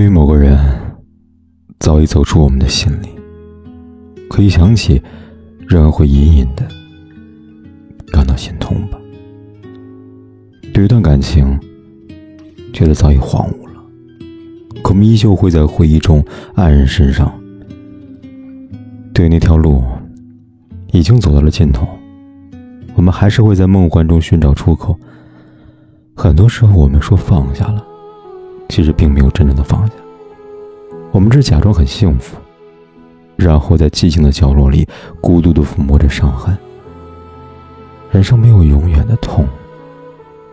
对于某个人，早已走出我们的心里，可以想起，仍然会隐隐的感到心痛吧。对一段感情，觉得早已荒芜了，可我们依旧会在回忆中黯然神伤。对那条路，已经走到了尽头，我们还是会在梦幻中寻找出口。很多时候，我们说放下了。其实并没有真正的放下，我们只是假装很幸福，然后在寂静的角落里孤独的抚摸着伤痕。人生没有永远的痛，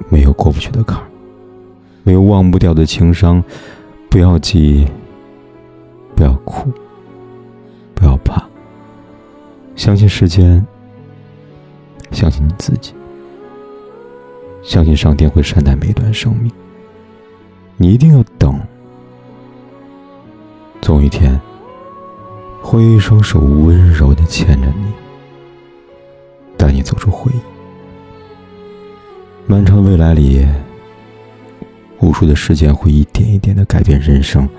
没有过不去的坎，没有忘不掉的情伤。不要急，不要哭，不要怕，相信时间，相信你自己，相信上天会善待每一段生命。你一定要等，总有一天，会一双手温柔的牵着你，带你走出回忆。漫长未来里，无数的时间会一点一点的改变人生，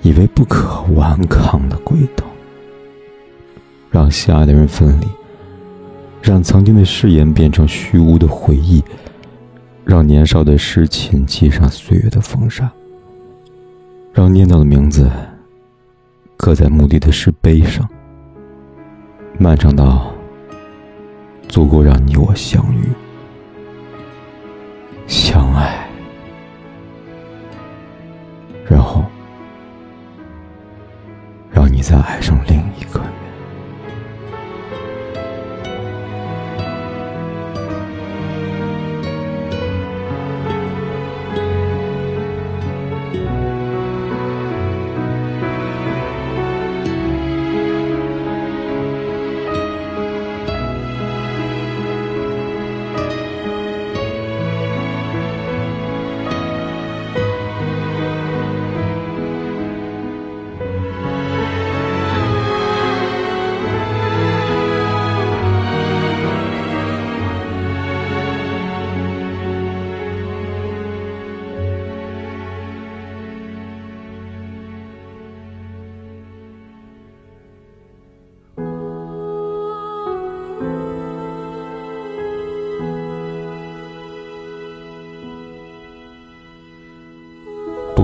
以为不可顽抗的轨道，让相爱的人分离，让曾经的誓言变成虚无的回忆。让年少的诗情系上岁月的风沙，让念叨的名字刻在墓地的石碑上。漫长到足够让你我相遇、相爱，然后让你再爱上另一个。